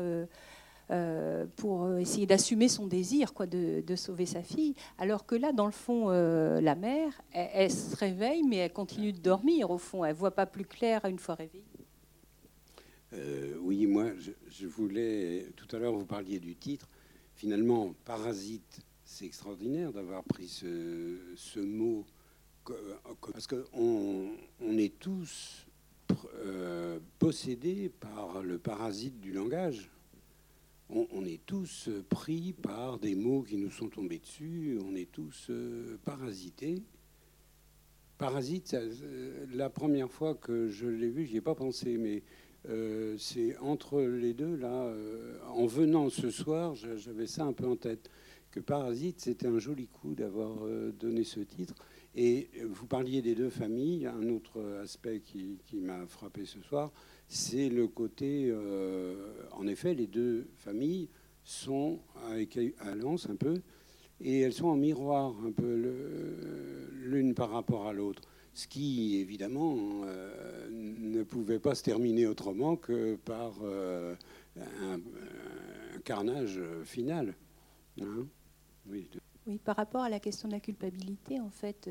pour essayer d'assumer son désir quoi, de, sauver sa fille. Alors que là, dans le fond, la mère, elle, elle, se réveille, mais elle continue de dormir, au fond. Elle ne voit pas plus clair une fois réveillée. Euh, oui, moi, je, voulais. Tout à l'heure, vous parliez du titre. Finalement, parasite, c'est extraordinaire d'avoir pris ce, mot. Parce qu'on on est tous euh, possédés par le parasite du langage. On, est tous pris par des mots qui nous sont tombés dessus. On est tous euh, parasités. Parasite, la première fois que je l'ai vu, n'y ai pas pensé, mais euh, c'est entre les deux, là, euh, en venant ce soir, j'avais ça un peu en tête, que Parasite, c'était un joli coup d'avoir euh, donné ce titre. Et vous parliez des deux familles, un autre aspect qui, m'a frappé ce soir, c'est le côté, en effet, les deux familles sont avec Alliance un peu, et elles sont en miroir un peu l'une par rapport à l'autre ce qui évidemment euh, ne pouvait pas se terminer autrement que par euh, un, carnage final. Hein. Par rapport à la question de la culpabilité, en fait,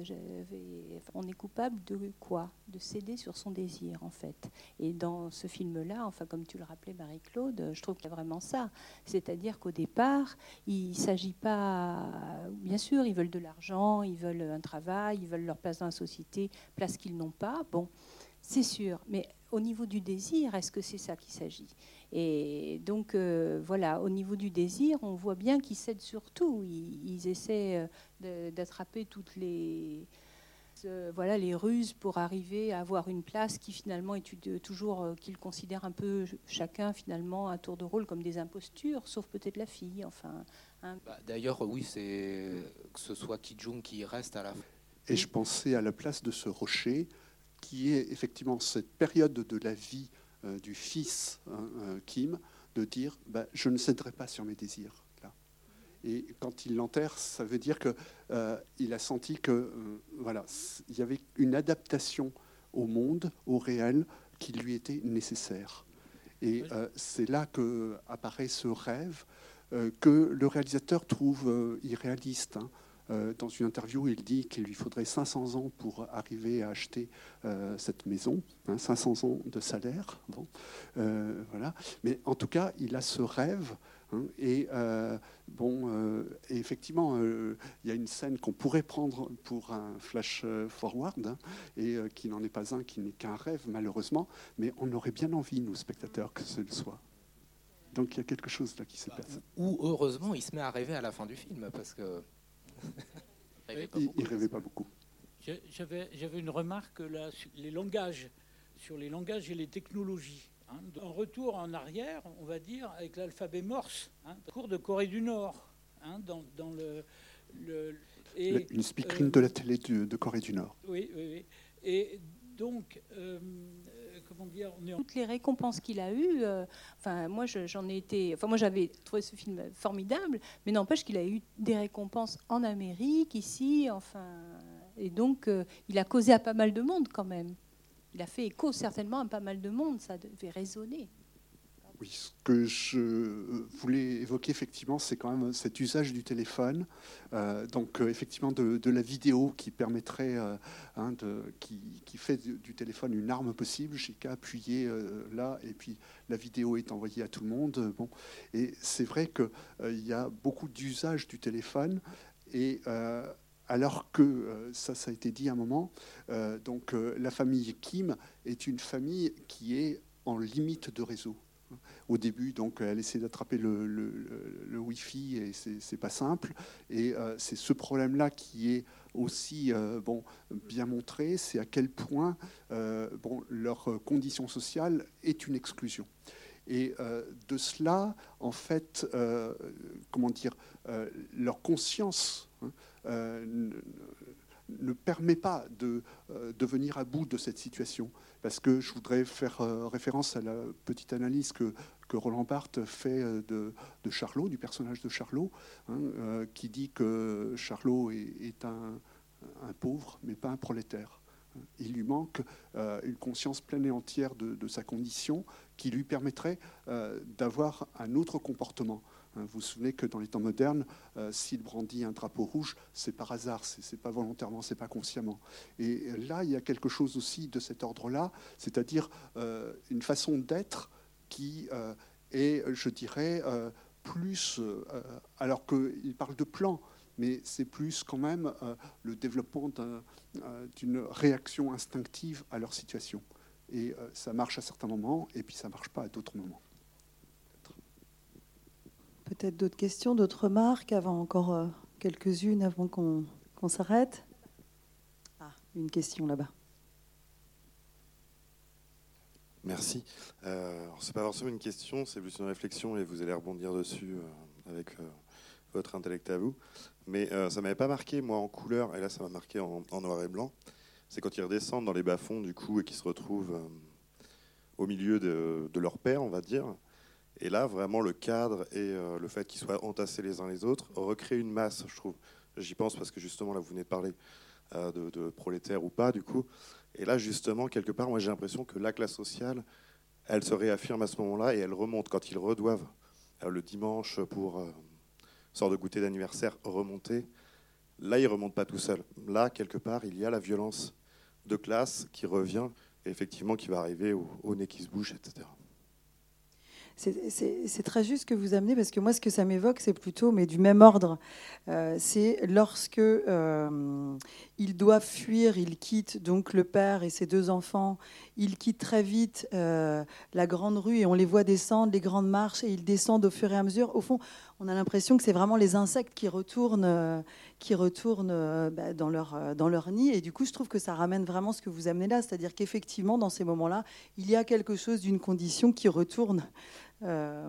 on est coupable de quoi? De céder sur son désir, en fait. Et dans ce film-là, enfin, comme tu le rappelais, Marie-Claude, je trouve qu'il y a vraiment ça. C'est-à-dire qu'au départ, il ne s'agit pas. Bien sûr, ils veulent de l'argent, ils veulent un travail, ils veulent leur place dans la société, place qu'ils n'ont pas. Bon, c'est sûr. Mais au niveau du désir, est-ce que c'est ça qu'il s'agit? Et donc, euh, voilà, au niveau du désir, on voit bien qu'ils cèdent surtout. Ils, ils essaient euh, d'attraper toutes les, euh, voilà, les ruses pour arriver à avoir une place qui finalement est toujours, qu'ils considèrent un peu chacun finalement un tour de rôle comme des impostures, sauf peut-être la fille. Enfin. Hein. Bah, d'ailleurs, oui, c'est que ce soit Kijung qui reste à la. Et je pensais à la place de ce rocher qui est effectivement cette période de la vie euh, du fils hein, euh, Kim, de dire bah, je ne céderai pas sur mes désirs. Là. Et quand il l'enterre, ça veut dire qu'il euh, a senti que voilà, il y avait une adaptation au monde, au réel, qui lui était nécessaire. Et c'est là que apparaît ce rêve que le réalisateur trouve irréaliste. Hein. Euh, dans une interview, il dit qu'il lui faudrait 500 ans pour arriver à acheter euh, cette maison, 500 hein, ans de salaire. Bon, euh, voilà. Mais en tout cas, il a ce rêve. Hein, et bon, effectivement, il y a une scène qu'on pourrait prendre pour un flash forward, hein, et qui n'en est pas un, qui n'est qu'un rêve, malheureusement. Mais on aurait bien envie, nous spectateurs, que ce le soit. Donc il y a quelque chose là qui se bah, passe. Ou heureusement, il se met à rêver à la fin du film, parce que il ne rêvait pas beaucoup. J'avais une remarque là, sur les langages, sur les langages et les technologies. Hein. Un retour en arrière, on va dire, avec l'alphabet morse, hein, cours de Corée du Nord, hein, dans, dans, le, le et, une speakerine de la télé de, Corée du Nord. Oui, oui, oui. Et donc, euh, toutes les récompenses qu'il a eues, euh, enfin moi j'en ai été, enfin moi j'avais trouvé ce film formidable, mais n'empêche qu'il a eu des récompenses en Amérique, ici, enfin, et donc euh, il a causé à pas mal de monde quand même. Il a fait écho certainement à pas mal de monde, ça devait résonner. Oui, ce que je voulais évoquer effectivement, c'est quand même cet usage du téléphone, euh, donc euh, effectivement de, la vidéo qui permettrait, euh, hein, de, qui, fait du, téléphone une arme possible. J'ai qu'à appuyer là et puis la vidéo est envoyée à tout le monde. Bon, et c'est vrai qu'il y a beaucoup d'usage du téléphone et alors que, ça, ça a été dit à un moment, donc la famille Kim est une famille qui est en limite de réseau au début, donc elle essaie d'attraper le, le, Wi-Fi et c'est pas simple. Et euh, c'est ce problème-là qui est aussi euh, bon, bien montré, c'est à quel point euh, bon, leur condition sociale est une exclusion. Et de cela, en fait, comment dire, leur conscience hein, ne permet pas de, de venir à bout de cette situation parce que je voudrais faire référence à la petite analyse que que Roland Barthes fait euh, de, Charlot, du personnage de Charlot, hein, euh, qui dit que Charlot est, un, pauvre, mais pas un prolétaire. Il lui manque euh, une conscience pleine et entière de, sa condition qui lui permettrait d'avoir un autre comportement. Hein, vous vous souvenez que dans les temps modernes, s'il brandit un drapeau rouge, c'est par hasard, c'est pas volontairement, c'est pas consciemment. Et là, il y a quelque chose aussi de cet ordre-là, c'est-à-dire une façon d'être qui euh, est, je dirais, euh, plus, euh, alors qu'il parle de plan, mais c'est plus quand même le développement d'une réaction instinctive à leur situation. Et ça marche à certains moments, et puis ça ne marche pas à d'autres moments. Peut-être d'autres questions, d'autres remarques, avant encore quelques-unes, avant qu'on s'arrête? Ah, une question là-bas. Merci. Euh, Ce n'est pas forcément une question, c'est plus une réflexion et vous allez rebondir dessus euh, avec euh, votre intellect à vous. Mais euh, ça ne m'avait pas marqué, moi, en couleur, et là, ça m'a marqué en, noir et blanc. C'est quand ils redescendent dans les bas-fonds, du coup, et qu'ils se retrouvent au milieu de, de, leur père, on va dire. Et là, vraiment, le cadre et le fait qu'ils soient entassés les uns les autres recrée une masse, je trouve. J'y pense parce que justement, là, vous venez de parler de, de prolétaires ou pas, du coup. Et là, justement, quelque part, moi j'ai l'impression que la classe sociale, elle se réaffirme à ce moment-là et elle remonte quand ils redoivent euh, le dimanche pour euh, sorte de goûter d'anniversaire remonter. Là, il remonte pas tout seul. Là, quelque part, il y a la violence de classe qui revient et effectivement qui va arriver au, nez qui se bouge, etc. C'est très juste que vous amenez, parce que moi, ce que ça m'évoque, c'est plutôt, mais du même ordre. Euh, c'est lorsque euh, il doit fuir, il quitte donc le père et ses deux enfants. Il quitte très vite euh, la grande rue et on les voit descendre, les grandes marches, et ils descendent au fur et à mesure. Au fond, on a l'impression que c'est vraiment les insectes qui retournent, qui retournent bah, dans, leur, dans leur nid. Et du coup, je trouve que ça ramène vraiment ce que vous amenez là, c'est-à-dire qu'effectivement, dans ces moments-là, il y a quelque chose d'une condition qui retourne. Euh,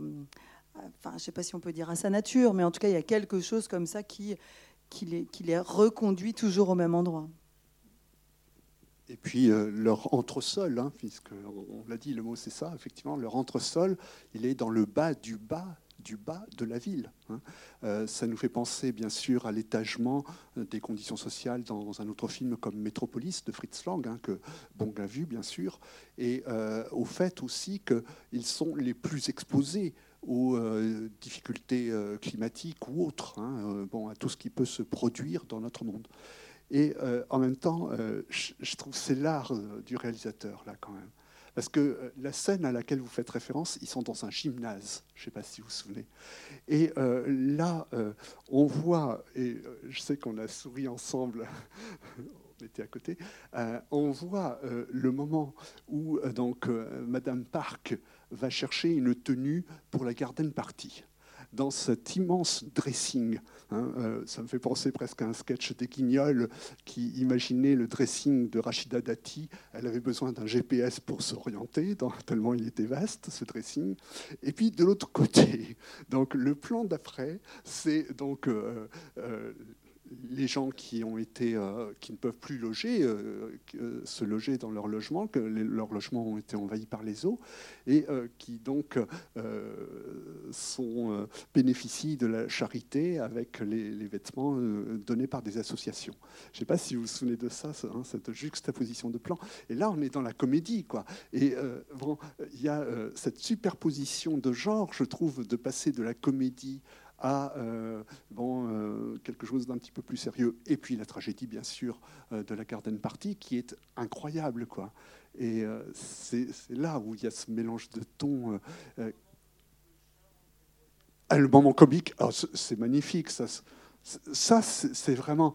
enfin, je ne sais pas si on peut dire à sa nature, mais en tout cas, il y a quelque chose comme ça qui, qui, les, qui les reconduit toujours au même endroit. Et puis euh, leur entresol, hein, puisque on, l'a dit, le mot c'est ça, effectivement, leur entresol, il est dans le bas du bas du bas de la ville. Hein. Euh, ça nous fait penser bien sûr à l'étagement des conditions sociales dans un autre film comme Métropolis de Fritz Lang, hein, que Bong a vu bien sûr, et euh, au fait aussi qu'ils sont les plus exposés aux euh, difficultés climatiques ou autres, hein, bon, à tout ce qui peut se produire dans notre monde. Et en même temps, je trouve c'est l'art du réalisateur là quand même. Parce que euh, la scène à laquelle vous faites référence, ils sont dans un gymnase, je ne sais pas si vous vous souvenez. Et euh, là, euh, on voit, et je sais qu'on a souri ensemble, on était à côté, on voit le moment où donc Madame Park va chercher une tenue pour la garden party dans cet immense dressing. Hein, euh, ça me fait penser presque à un sketch des Guignols qui imaginait le dressing de Rachida Dati. Elle avait besoin d'un GPS pour s'orienter, tellement il était vaste, ce dressing. Et puis de l'autre côté, donc le plan d'après, c'est donc euh, euh, les gens qui ont été, euh, qui ne peuvent plus loger, euh, se loger dans leur logement, que leurs logements ont été envahis par les eaux, et euh, qui donc sont, bénéficient de la charité avec les, vêtements donnés par des associations. Je ne sais pas si vous vous souvenez de ça, hein, cette juxtaposition de plans. Et là, on est dans la comédie, quoi. Et il y a cette superposition de genres, je trouve, de passer de la comédie à euh, bon, euh, quelque chose d'un petit peu plus sérieux. Et puis la tragédie, bien sûr, euh, de la Garden Party, qui est incroyable. Quoi. Et c'est là où il y a ce mélange de tons. Le moment comique, c'est magnifique. Ça c'est vraiment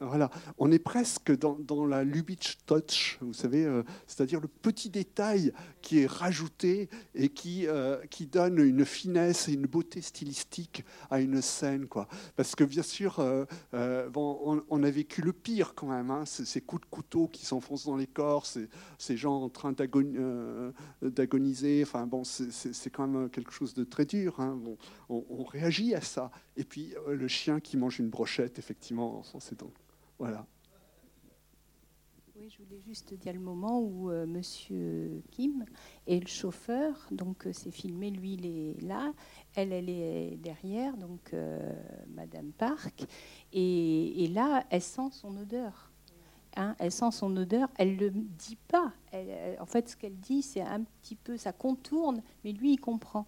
voilà, on est presque dans, la Lubitsch Touch, vous savez, euh, c'est-à-dire le petit détail qui est rajouté et qui, euh, qui donne une finesse et une beauté stylistique à une scène. Quoi. Parce que bien sûr, euh, bon, on, a vécu le pire quand même, hein, ces, coups de couteau qui s'enfoncent dans les corps, ces, ces gens en train d'agoniser, enfin bon, c'est quand même quelque chose de très dur. Hein. on, on, réagit à ça. Et puis le chien qui mange une brochette, effectivement, c'est donc voilà. Oui, je voulais juste dire le moment où euh, Monsieur Kim est le chauffeur, donc euh, c'est filmé, lui il est là, elle elle est derrière, donc euh, Madame Park, et, là elle sent son odeur. Hein, elle sent son odeur, elle ne le dit pas. en fait, ce qu'elle dit, c'est un petit peu, ça contourne, mais lui, il comprend.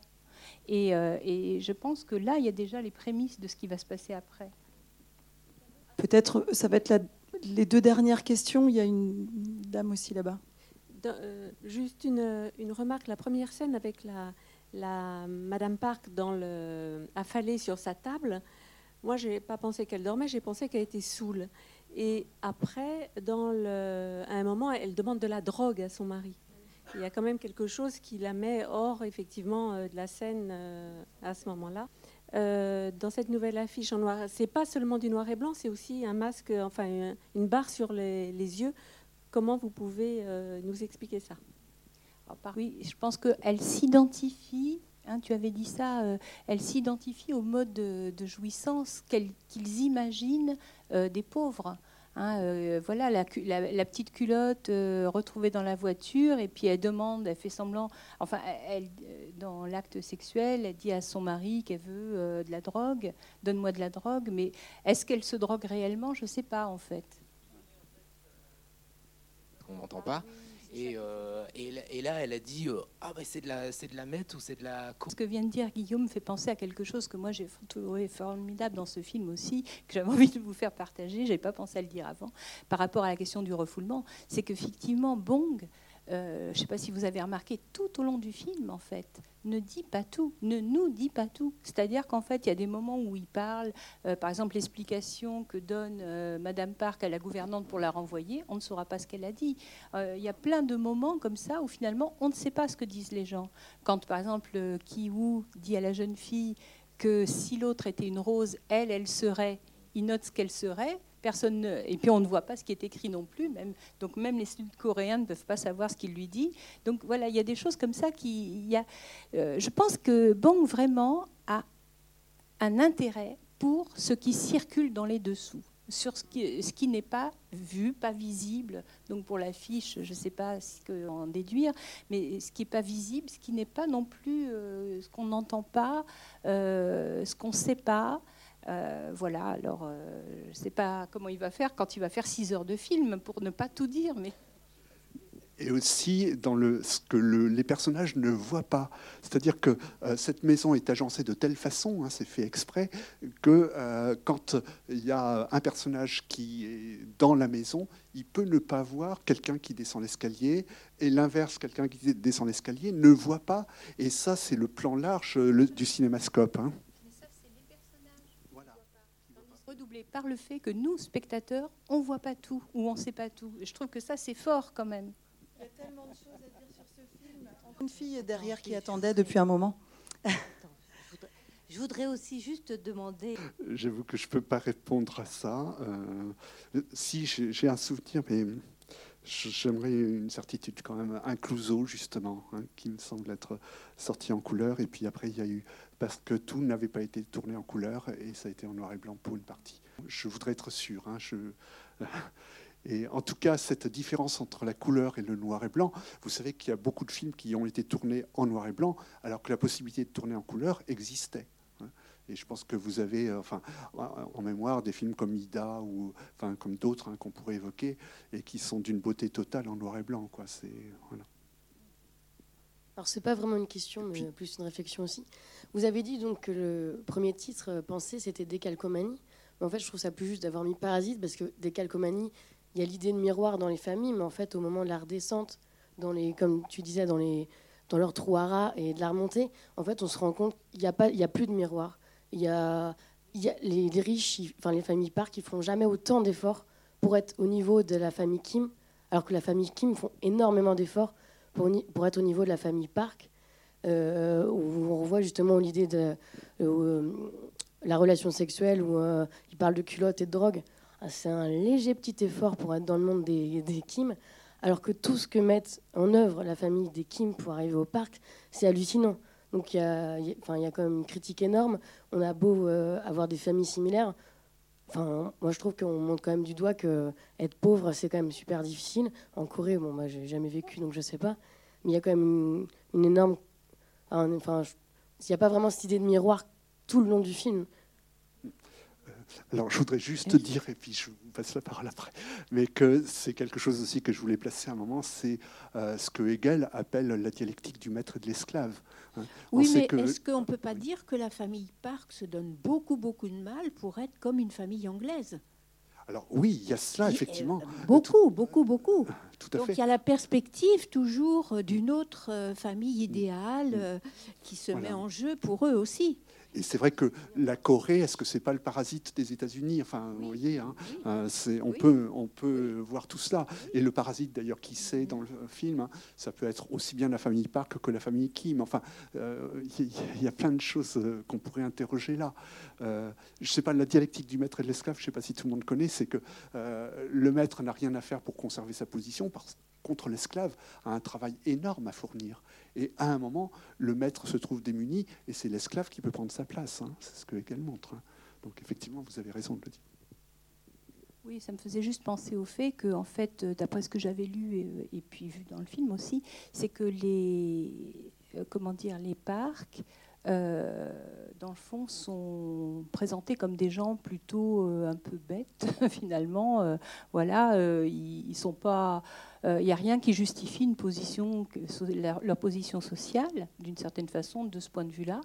Et, et je pense que là, il y a déjà les prémices de ce qui va se passer après. Peut-être, ça va être les deux dernières questions. Il y a une dame aussi là-bas. Euh, juste une, remarque. La première scène avec la, Madame Park dans le, affalée sur sa table, moi, je n'ai pas pensé qu'elle dormait, j'ai pensé qu'elle était saoule. Et après, à un moment, elle demande de la drogue à son mari. Il y a quand même quelque chose qui la met hors, effectivement, euh, de la scène euh, à ce moment-là. Euh, dans cette nouvelle affiche en noir. C'est pas seulement du noir et blanc, c'est aussi un masque, enfin une barre sur les, yeux. Comment vous pouvez euh, nous expliquer ça? Oui, je pense qu'elle s'identifie. Hein, tu avais dit ça. Euh, elle s'identifie au mode de, jouissance qu'ils imaginent des pauvres. Hein, euh, voilà la, petite culotte euh, retrouvée dans la voiture et puis elle demande, elle fait semblant, enfin elle, dans l'acte sexuel, elle dit à son mari qu'elle veut euh, de la drogue, donne-moi de la drogue, mais est-ce qu'elle se drogue réellement? Je ne sais pas en fait. On n'entend pas? Et, et, là, elle a dit Ah, bah, c'est de la, c'est la ou c'est de la. Ce que vient de dire Guillaume fait penser à quelque chose que moi j'ai trouvé formidable dans ce film aussi, que j'avais envie de vous faire partager. J'avais pas pensé à le dire avant, par rapport à la question du refoulement. C'est qu'effectivement, Bong euh, je ne sais pas si vous avez remarqué, tout au long du film, en fait, ne dit pas tout, ne nous dit pas tout. C'est-à-dire qu'en fait, il y a des moments où il parle, euh, par exemple, l'explication que donne euh, Madame Park à la gouvernante pour la renvoyer, on ne saura pas ce qu'elle a dit. il y a plein de moments comme ça où finalement, on ne sait pas ce que disent les gens. Quand, par exemple, Ki Woo dit à la jeune fille que si l'autre était une rose, elle, elle serait, il note ce qu'elle serait Personne et puis on ne voit pas ce qui est écrit non plus. Même, donc même les Sud-Coréens ne peuvent pas savoir ce qu'il lui dit. Donc voilà, il y a des choses comme ça qui. y a, euh, je pense que Bang vraiment a un intérêt pour ce qui circule dans les dessous sur ce qui, ce qui n'est pas vu, pas visible. Donc pour l'affiche, je ne sais pas ce en déduire, mais ce qui n'est pas visible, ce qui n'est pas non plus euh, ce qu'on n'entend pas, euh, ce qu'on ne sait pas. Euh, voilà, alors euh, je ne sais pas comment il va faire quand il va faire 6 heures de film pour ne pas tout dire, mais et aussi dans le, ce que les personnages ne voient pas. C'est-à-dire que euh, cette maison est agencée de telle façon, hein, c'est fait exprès, que quand il y a un personnage qui est dans la maison, il peut ne pas voir quelqu'un qui descend l'escalier, et l'inverse, quelqu'un qui descend l'escalier ne voit pas. Et ça, c'est le plan large du cinémascope. Hein. Redoublé par le fait que nous, spectateurs, on voit pas tout ou on sait pas tout. je trouve que ça, c'est fort quand même. Il y a tellement de choses à dire sur ce film. Une fille derrière qui attendait depuis un moment. Je voudrais aussi juste demander. J'avoue que je ne peux pas répondre à ça. Euh, si j'ai un souvenir, mais j'aimerais une certitude quand même. Un Clouseau, justement, hein, qui me semble être sorti en couleur. Et puis après, il y a eu parce que tout n'avait pas été tourné en couleur et ça a été en noir et blanc pour une partie. Je voudrais être sûr. Hein. Et en tout cas, cette différence entre la couleur et le noir et blanc, vous savez qu'il y a beaucoup de films qui ont été tournés en noir et blanc, alors que la possibilité de tourner en couleur existait. Hein. Et je pense que vous avez euh, enfin, en mémoire des films comme Ida ou enfin, comme d'autres hein, qu'on pourrait évoquer et qui sont d'une beauté totale en noir et blanc. C'est, voilà. Alors, ce n'est pas vraiment une question, mais plus une réflexion aussi. Vous avez dit donc que le premier titre euh, pensé, c'était Décalcomanie. Mais en fait, je trouve ça plus juste d'avoir mis Parasite, parce que Décalcomanie, il y a l'idée de miroir dans les familles, mais en fait, au moment de la redescente, dans les, comme tu disais, dans, les, dans leur trou à rats et de la remontée, en fait, on se rend compte qu'il n'y a, pas, il y a plus de miroir. Il y a, il y a les, riches, enfin les familles Park, ils font jamais autant d'efforts pour être au niveau de la famille Kim, alors que la famille Kim font énormément d'efforts pour, être au niveau de la famille Park. Euh, où on revoit justement l'idée de euh, la relation sexuelle, où euh, il parle de culottes et de drogue. Ah, c'est un léger petit effort pour être dans le monde des, Kim, alors que tout ce que met en œuvre la famille des Kim pour arriver au parc, c'est hallucinant. Donc il y a quand même une critique énorme. On a beau avoir des familles similaires. Enfin, moi, je trouve qu'on montre quand même du doigt que être pauvre, c'est quand même super difficile. En Corée, bon, moi, j'ai jamais vécu, donc je sais pas. Mais il y a quand même une, une énorme Enfin, il n'y a pas vraiment cette idée de miroir tout le long du film. Alors, je voudrais juste dire, et puis je vous passe la parole après, mais que c'est quelque chose aussi que je voulais placer à un moment, c'est euh, ce que Hegel appelle la dialectique du maître et de l'esclave. Hein. Oui, mais est-ce qu'on ne peut pas dire que la famille Park se donne beaucoup, beaucoup de mal pour être comme une famille anglaise? Alors oui, il y a cela, effectivement. Euh, beaucoup, beaucoup, beaucoup. Tout à Donc il y a la perspective toujours euh, d'une autre famille idéale qui se met en jeu pour eux aussi. Et c'est vrai que la Corée, est-ce que c'est pas le parasite des États-Unis? Enfin, vous voyez, hein, euh, on, peut, on peut voir tout cela. Et le parasite, d'ailleurs, qui sait dans le film, hein, ça peut être aussi bien la famille Park que la famille Kim. Enfin, euh, il y, a plein de choses euh, qu'on pourrait interroger là. je ne sais pas, la dialectique du maître et de l'esclave, je ne sais pas si tout le monde connaît, c'est que le maître n'a rien à faire pour conserver sa position parce contre l'esclave a un travail énorme à fournir. Et à un moment, le maître se trouve démuni et c'est l'esclave qui peut prendre sa place. Hein. C'est ce que Hegel montre. Hein. Donc effectivement, vous avez raison de le dire. Oui, ça me faisait juste penser au fait que, en fait, euh, d'après ce que j'avais lu et, et, puis vu dans le film aussi, c'est que les, euh, comment dire, les parcs euh, dans le fond, sont présentés comme des gens plutôt euh, un peu bêtes, finalement. Euh, voilà, ils, sont pas. Il n'y a rien qui justifie leur position sociale, d'une certaine façon, de ce point de vue-là.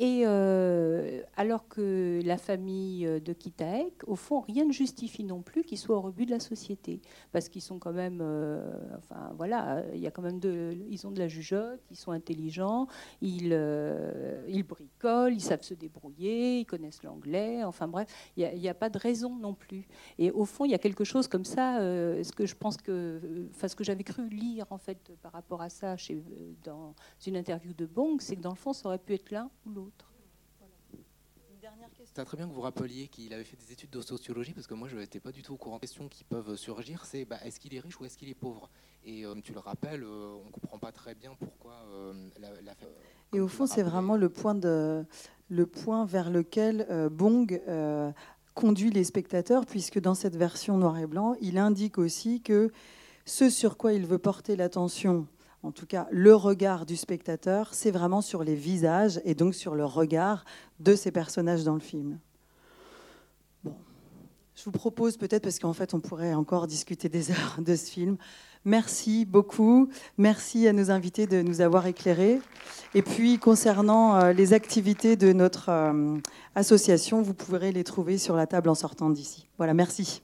Et euh, alors que la famille de Kitaek, au fond, rien ne justifie non plus qu'ils soient au rebut de la société, parce qu'ils sont quand même, euh, enfin voilà, il y a quand même ils ont de la jugeote, ils sont intelligents, ils, euh, ils bricolent, ils savent se débrouiller, ils connaissent l'anglais, enfin bref, il n'y a, pas de raison non plus. Et au fond, il y a quelque chose comme ça, ce que je pense que, enfin ce que j'avais cru lire en fait par rapport à ça chez, dans une interview de Bong, c'est que dans le fond, ça aurait pu être l'un ou l'autre. C'est très bien que vous rappeliez qu'il avait fait des études de sociologie, parce que moi, je n'étais pas du tout au courant. des questions qui peuvent surgir, c'est bah, est-ce qu'il est riche ou est-ce qu'il est pauvre? Et euh, tu le rappelles, euh, on ne comprend pas très bien pourquoi euh, la, Et au fond, c'est vraiment le point, de, le point vers lequel Bong conduit les spectateurs, puisque dans cette version noir et blanc, il indique aussi que ce sur quoi il veut porter l'attention en tout cas le regard du spectateur, c'est vraiment sur les visages et donc sur le regard de ces personnages dans le film. Bon. Je vous propose peut-être, parce qu'en fait on pourrait encore discuter des heures de ce film, merci beaucoup, merci à nos invités de nous avoir éclairés. Et puis concernant euh, les activités de notre euh, association, vous pourrez les trouver sur la table en sortant d'ici. Voilà, merci.